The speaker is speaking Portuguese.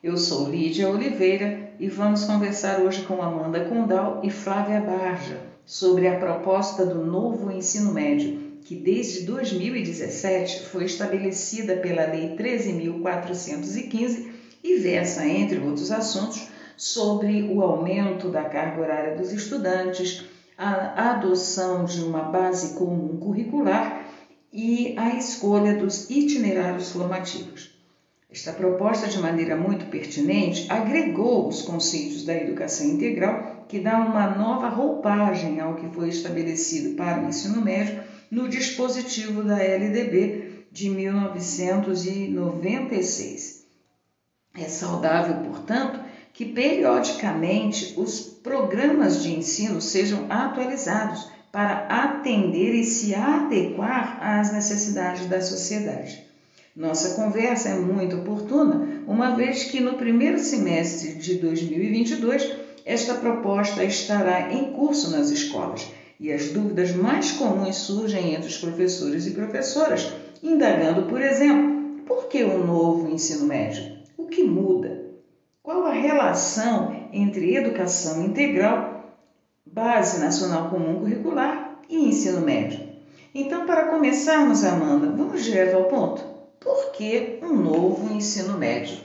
Eu sou Lídia Oliveira e vamos conversar hoje com Amanda Condal e Flávia Barja sobre a proposta do novo ensino médio, que desde 2017 foi estabelecida pela Lei 13.415 e versa, entre outros assuntos, sobre o aumento da carga horária dos estudantes, a adoção de uma base comum curricular e a escolha dos itinerários formativos. Esta proposta, de maneira muito pertinente, agregou os conceitos da educação integral, que dá uma nova roupagem ao que foi estabelecido para o ensino médio no dispositivo da LDB de 1996. É saudável, portanto, que periodicamente os programas de ensino sejam atualizados para atender e se adequar às necessidades da sociedade. Nossa conversa é muito oportuna, uma vez que no primeiro semestre de 2022 esta proposta estará em curso nas escolas e as dúvidas mais comuns surgem entre os professores e professoras, indagando, por exemplo, por que o um novo ensino médio? O que muda? Qual a relação entre educação integral, Base Nacional Comum Curricular e ensino médio? Então, para começarmos, Amanda, vamos direto ao ponto. Por que um novo ensino médio?